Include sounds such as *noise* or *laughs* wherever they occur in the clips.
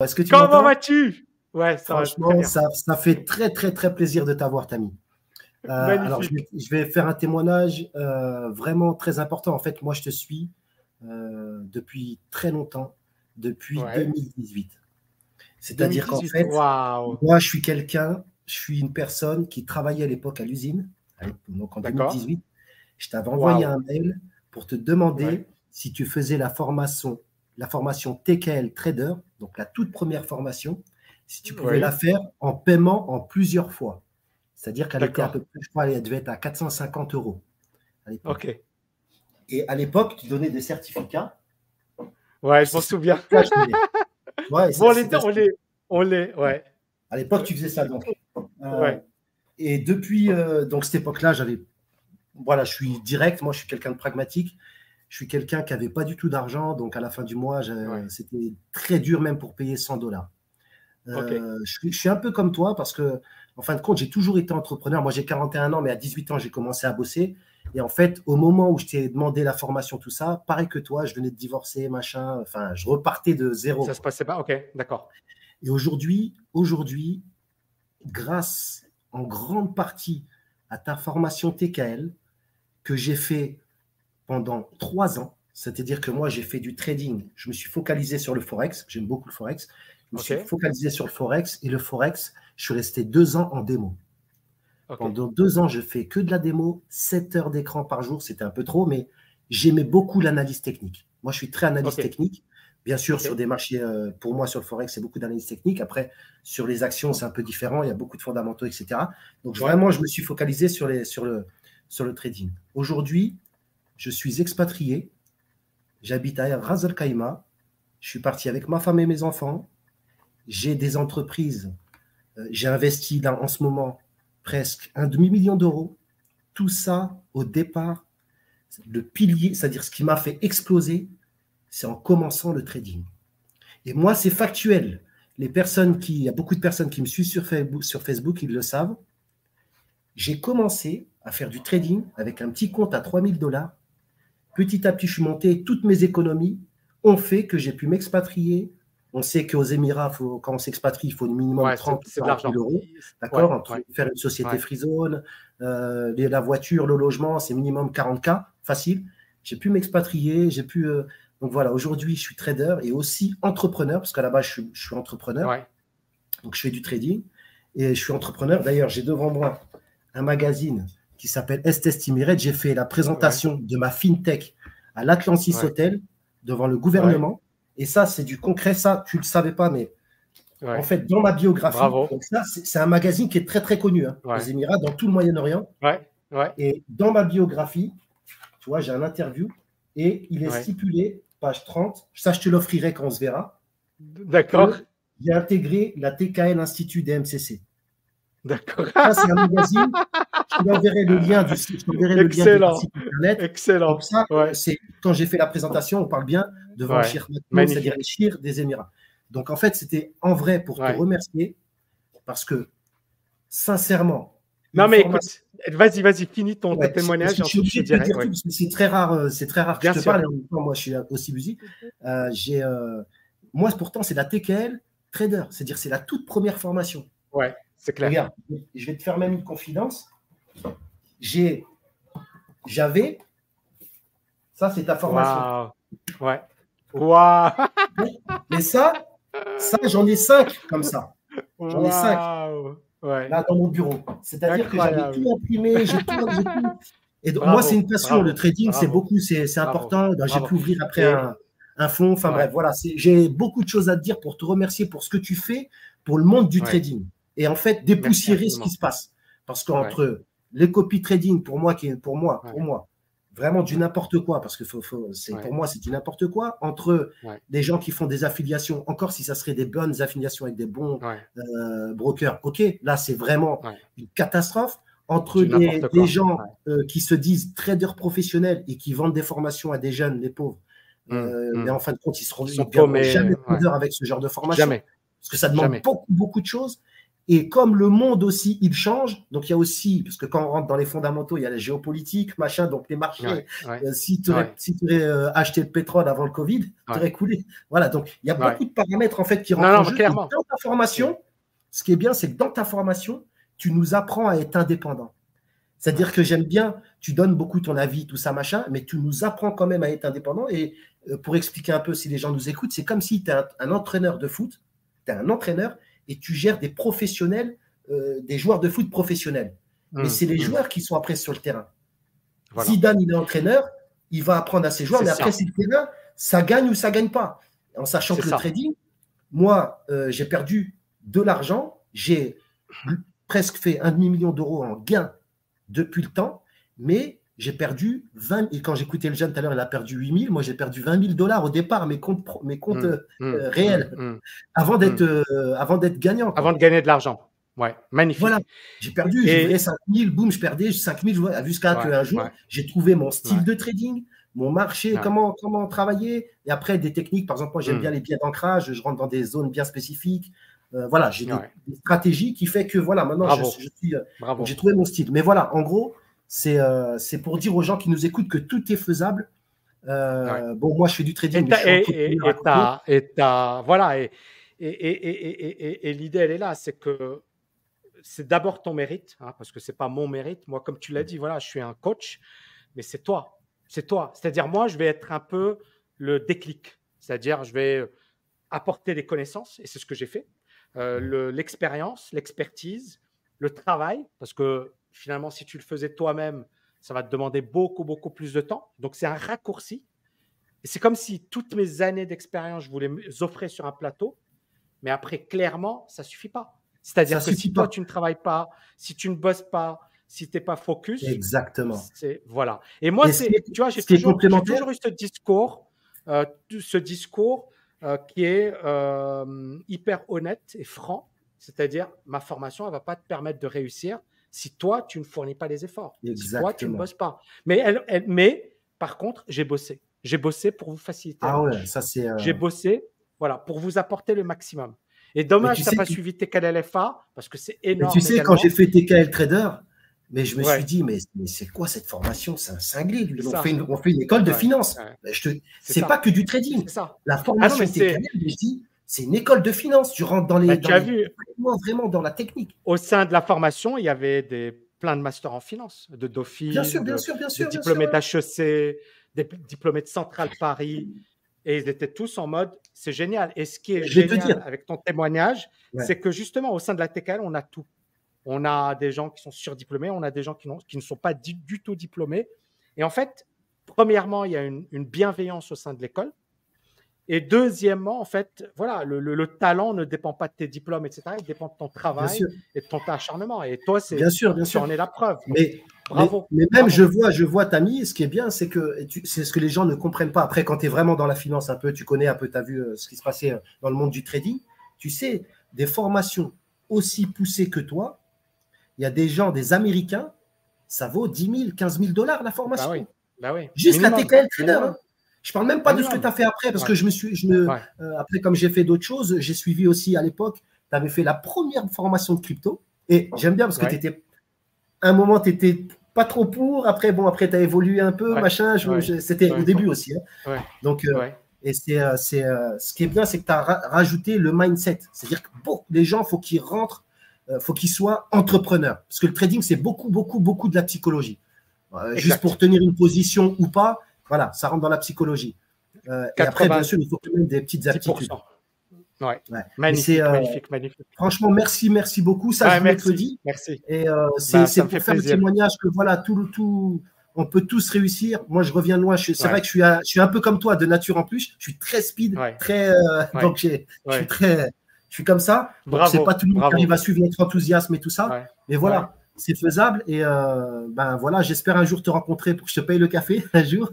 Est-ce que tu Comment vas-tu? Ouais, ça Franchement, ça, ça, fait très, très, très plaisir de t'avoir, Tami. Euh, alors, je vais, faire un témoignage euh, vraiment très important. En fait, moi, je te suis euh, depuis très longtemps, depuis 2018. C'est-à-dire qu'en fait, moi, je suis quelqu'un, je suis une personne qui travaillait à l'époque à l'usine, donc en 2018. Je t'avais envoyé un mail pour te demander si tu faisais la formation, la formation TKL Trader, donc la toute première formation, si tu pouvais la faire en paiement en plusieurs fois. C'est-à-dire qu'elle était à peu près, je crois, elle devait être à 450 euros. ok. Et à l'époque, tu donnais des certificats. Ouais, je m'en souviens. ouais, *laughs* bon, on les, on les, on les, ouais. À l'époque, tu faisais ça donc. Euh, ouais. Et depuis euh, donc cette époque-là, j'avais, voilà, je suis direct. Moi, je suis quelqu'un de pragmatique. Je suis quelqu'un qui n'avait pas du tout d'argent, donc à la fin du mois, c'était très dur même pour payer 100 dollars. Euh, je, suis un peu comme toi parce que, en fin de compte, j'ai toujours été entrepreneur. Moi, j'ai 41 ans, mais à 18 ans, j'ai commencé à bosser. Et en fait, au moment où je t'ai demandé la formation, tout ça, pareil que toi, je venais de divorcer, machin. Enfin, je repartais de zéro. Ça se passait pas? Ok, d'accord. Et aujourd'hui, aujourd'hui, grâce en grande partie à ta formation TKL que j'ai fait pendant trois ans, c'est-à-dire que moi, j'ai fait du trading. Je me suis focalisé sur le Forex. J'aime beaucoup le Forex. Je me suis focalisé sur le Forex et le Forex, je suis resté deux ans en démo. Pendant deux ans, je fais que de la démo, 7 heures d'écran par jour, c'était un peu trop, mais j'aimais beaucoup l'analyse technique. Moi, je suis très analyse technique. Bien sûr, sur des marchés, euh, pour moi, sur le Forex, c'est beaucoup d'analyse technique. Après, sur les actions, c'est un peu différent. Il y a beaucoup de fondamentaux, etc. Donc, vraiment, je me suis focalisé sur, les, sur, le, sur le trading. Aujourd'hui, je suis expatrié. J'habite à Ras Al. Je suis parti avec ma femme et mes enfants j'ai des entreprises, euh, j'ai investi en ce moment presque un demi-million d'euros. Tout ça, au départ, le pilier, c'est-à-dire ce qui m'a fait exploser, c'est en commençant le trading. Et moi, c'est factuel. Les personnes qui, il y a beaucoup de personnes qui me suivent sur Facebook, sur Facebook ils le savent. J'ai commencé à faire du trading avec un petit compte à 3000 dollars. Petit à petit, je suis monté, toutes mes économies ont fait que j'ai pu m'expatrier, on sait qu'aux Émirats, quand on s'expatrie, il faut au minimum 30 000 euros. D'accord Faire une société free zone, euh, la voiture, le logement, c'est minimum 40K, facile. J'ai pu m'expatrier, j'ai pu. Euh, donc voilà, aujourd'hui, je suis trader et aussi entrepreneur, parce qu'à la base, je suis, entrepreneur. Donc je fais du trading et je suis entrepreneur. D'ailleurs, j'ai devant moi un magazine qui s'appelle Est J'ai fait la présentation de ma fintech à l'Atlantis Hotel devant le gouvernement. Et ça, c'est du concret. Ça, tu ne le savais pas, mais en fait, dans ma biographie, c'est un magazine qui est très, très connu hein, aux Émirats, dans tout le Moyen-Orient. Et dans ma biographie, tu vois, j'ai un interview et il est stipulé, page 30, ça, je te l'offrirai quand on se verra. D'accord. J'ai intégré la TKL Institut des MCC. D'accord. Ça, c'est un magazine. *laughs* Je t'enverrai le lien du site. Excellent. site internet. Excellent. ça, c'est quand j'ai fait la présentation, on parle bien devant ouais. c'est-à-dire les Shir des Émirats. Donc en fait, c'était en vrai pour te remercier parce que sincèrement. Non mais écoute, vas-y, vas-y, finis ton, témoignage. Je, suis obligé de dire tout parce que c'est très rare, euh, c'est très rare que je te parle. Et en même temps, moi, je suis aussi busy. Euh, j'ai, euh, moi, pourtant, c'est la TKL trader, c'est-à-dire c'est la toute première formation. Ouais, c'est clair. Regarde, je vais te faire même une confidence. J'ai, j'avais, ça, c'est ta formation. Ouais. Waouh Mais ça, ça j'en ai cinq comme ça. J'en ai cinq. Là, dans mon bureau. C'est-à-dire que j'avais tout imprimé, j'ai tout, Et donc, moi, c'est une passion. le trading, c'est beaucoup, c'est important. Ben, j'ai pu ouvrir après un, un fonds. Enfin bref, voilà. J'ai beaucoup de choses à te dire pour te remercier pour ce que tu fais pour le monde du trading. Et en fait, dépoussiérer ce qui se passe. Parce qu'entre les copies trading, pour moi, qui est pour moi, pour moi, vraiment du n'importe quoi, parce que c'est, pour moi, c'est du n'importe quoi, entre des gens qui font des affiliations, encore si ça serait des bonnes affiliations avec des bons euh, brokers, ok, là, c'est vraiment une catastrophe. Entre des, gens euh, qui se disent traders professionnels et qui vendent des formations à des jeunes, les pauvres, mmh, euh, mmh. mais en fin de compte, ils seront ils jamais traders avec ce genre de formation. Jamais. Parce que ça demande beaucoup, beaucoup de choses. Et comme le monde aussi, il change, donc il y a aussi, parce que quand on rentre dans les fondamentaux, il y a la géopolitique, machin, donc les marchés, euh, si tu aurais, euh, acheté le pétrole avant le Covid, tu aurais coulé. Voilà, donc il y a beaucoup de paramètres en fait qui rentrent en jeu. Dans ta formation, ce qui est bien, c'est que dans ta formation, tu nous apprends à être indépendant. C'est-à-dire que j'aime bien, tu donnes beaucoup ton avis, tout ça, machin, mais tu nous apprends quand même à être indépendant. Et euh, pour expliquer un peu si les gens nous écoutent, c'est comme si tu es un, entraîneur de foot, tu es un entraîneur et tu gères des professionnels, euh, des joueurs de foot professionnels. mais mmh, c'est les mmh. joueurs qui sont après sur le terrain. Si Dan il est entraîneur, il va apprendre à ses joueurs, mais après, c'est le terrain, ça gagne ou ça gagne pas. En sachant que le trading, moi, euh, j'ai perdu de l'argent, j'ai presque fait un demi-million d'euros en gains depuis le temps, mais j'ai perdu 20 et quand j'écoutais le jeune tout à l'heure, il a perdu 8 000. Moi, j'ai perdu 20 000 dollars au départ, mes comptes, mes comptes mmh, mmh, euh, réels, mmh, avant d'être euh, avant d'être gagnant. Avant de gagner de l'argent. Ouais, magnifique. Voilà, j'ai perdu, j'ai j'ai 5 000, boum, je perdais 5 000 jusqu'à qu'un jour, j'ai trouvé mon style de trading, mon marché, comment, comment travailler. Et après, des techniques, par exemple, moi, j'aime bien les biais d'ancrage, je rentre dans des zones bien spécifiques. Euh, voilà, j'ai des, stratégies qui fait que voilà, maintenant, j'ai trouvé mon style. Mais voilà, en gros, euh, c'est pour dire aux gens qui nous écoutent que tout est faisable. Euh, bon, moi, je fais du trading. Et, et, voilà, et, et, l'idée, elle est là, c'est que c'est d'abord ton mérite, hein, parce que c'est pas mon mérite. Moi, comme tu l'as dit, voilà, je suis un coach, mais c'est toi, c'est toi. C'est-à-dire, moi, je vais être un peu le déclic. C'est-à-dire, je vais apporter des connaissances, et c'est ce que j'ai fait, euh, l'expérience, l'expertise, le travail, parce que Finalement, si tu le faisais toi-même, ça va te demander beaucoup, beaucoup plus de temps. Donc, c'est un raccourci. Et c'est comme si toutes mes années d'expérience, je voulais les offrir sur un plateau. Mais après, clairement, ça suffit pas. C'est-à-dire que si toi, tu ne travailles pas, si tu ne bosses pas, si tu n'es pas focus. Exactement. Voilà. Et moi, c'est, tu vois, j'ai toujours, toujours, eu ce discours, euh, ce discours euh, qui est euh, hyper honnête et franc. C'est-à-dire, ma formation, elle ne va pas te permettre de réussir si toi, tu ne fournis pas les efforts. Si toi, tu ne bosses pas. Mais, elle, mais par contre, j'ai bossé. J'ai bossé pour vous faciliter. Ah ouais, ça c'est. Euh, j'ai bossé, voilà, pour vous apporter le maximum. Et dommage tu n'as pas suivi TKLFA parce que c'est énorme. tu sais, quand j'ai fait TKL Trader, mais je me suis dit, mais, c'est quoi cette formation? C'est un cinglé, lui. On fait, une, on fait, une, école de finance. Ce C'est pas que du trading. Ça. La formation ah TKL, je dis, c'est une école de finance. Tu rentres dans les. Bah, vu, vraiment, dans la technique. Au sein de la formation, il y avait des, plein de masters en finance, de Dauphine, bien sûr, bien sûr, bien sûr, des diplômés d'HEC, des diplômés de Centrale Paris. Et ils étaient tous en mode, c'est génial. Et ce qui est génial avec ton témoignage, c'est que justement, au sein de la TKL, on a tout. On a des gens qui sont surdiplômés, on a des gens qui, qui ne sont pas du, tout diplômés. Et en fait, premièrement, il y a une bienveillance au sein de l'école. Et deuxièmement, en fait, voilà, le, talent ne dépend pas de tes diplômes, etc. Il dépend de ton travail et de ton acharnement. Et toi, c'est bien sûr, bien sûr, en es la preuve. Mais bravo. Mais, même je vois, je vois Tammy. Ce qui est bien, c'est que c'est ce que les gens ne comprennent pas. Après, quand tu es vraiment dans la finance un peu, tu connais un peu, tu as vu euh, ce qui se passait euh, dans le monde du trading. Tu sais, des formations aussi poussées que toi, il y a des gens, des Américains, ça vaut 10 000, 15 000 dollars la formation. Bah oui. Bah oui. Juste la TKL Trader. Je parle même pas de ce que tu as fait après, parce que je me suis, je me, euh, après, comme j'ai fait d'autres choses, j'ai suivi aussi à l'époque, tu avais fait la première formation de crypto. Et j'aime bien parce que tu étais, un moment, tu étais pas trop pour, après, bon, après, tu as évolué un peu, machin. C'était au début aussi. Hein. Donc, euh, et c'est, euh, c'est ce qui est bien, c'est que tu as rajouté le mindset. C'est-à-dire que bon, les gens, faut qu'ils rentrent, faut qu'ils soient entrepreneurs. Parce que le trading, c'est beaucoup, beaucoup, beaucoup de la psychologie. juste pour tenir une position ou pas, voilà, ça rentre dans la psychologie. Euh, et après, bien sûr, il faut quand même des petites aptitudes. Ouais. Magnifique, euh, magnifique, magnifique, Franchement, merci, merci beaucoup. Ça, je merci, le dis. Merci. Et euh, c'est bah, pour faire le témoignage que voilà, tout, tout, on peut tous réussir. Moi, je reviens de loin. C'est vrai que je suis, je suis un peu comme toi, de nature en plus. Je suis très speed, très. donc, je suis très. Je suis comme ça. C'est pas tout le monde qui arrive à suivre notre enthousiasme et tout ça. Mais voilà c'est faisable. Et euh, ben voilà, j'espère un jour te rencontrer pour que je te paye le café *laughs* *laughs* un jour.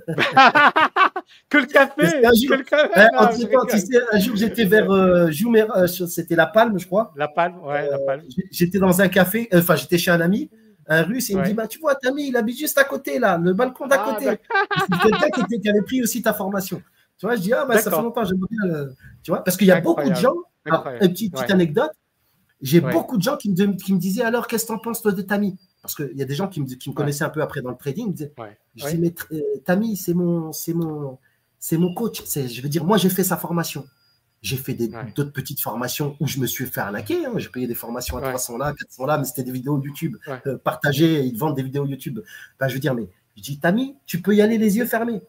que le café, un jour, un jour j'étais vers euh, euh c'était La Palme, je crois. La Palme, ouais, La Palme. Euh, j'étais dans un café, enfin j'étais chez un ami, un russe, et il me dit bah, Tu vois, Tami, il habite juste à côté, là, le balcon d'à ah, côté. *laughs* c'est quelqu'un qui, qui, avait pris aussi ta formation. Tu vois, je dis Ah, bah, ça fait longtemps, j'aimerais bien. Tu vois, parce qu'il y a beaucoup de gens. une petite, petite anecdote J'ai beaucoup de gens qui me, qui me disaient alors, qu'est-ce que tu en penses toi de Tami? Parce qu'il y a des gens qui me, qui me connaissaient un peu après dans le trading. Ils me disaient, je dis, mais euh, Tami, c'est mon, c'est mon, c'est mon coach. Je veux dire, moi, j'ai fait sa formation. J'ai fait d'autres petites formations où je me suis fait arnaquer. Hein. J'ai payé des formations à 300 là, 400 là, mais c'était des vidéos YouTube euh, partagées. Ils vendent des vidéos YouTube. Ben, je veux dire, mais je dis, Tami, tu peux y aller les yeux fermés.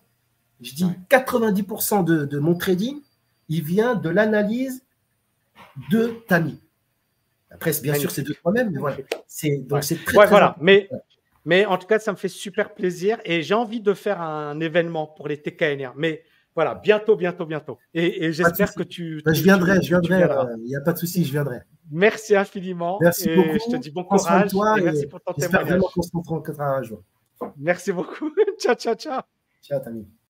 Je dis, 90% de, de, mon trading, il vient de l'analyse de Tami. Après, bien sûr, c'est de toi-même, mais voilà. C'est, donc, c'est très, voilà. Mais, mais en tout cas, ça me fait super plaisir et j'ai envie de faire un événement pour les TKNR. Mais voilà, bientôt, bientôt, bientôt. Et, j'espère que tu, bah, je viendrai, je viendrai. Euh, il n'y a pas de souci, je viendrai. Merci infiniment. Merci beaucoup. Je te dis bon courage. Toi et merci pour ton témoignage. Vraiment qu'on se rencontrera un jour. Merci beaucoup. *laughs* ciao, ciao, ciao. Ciao, Tami.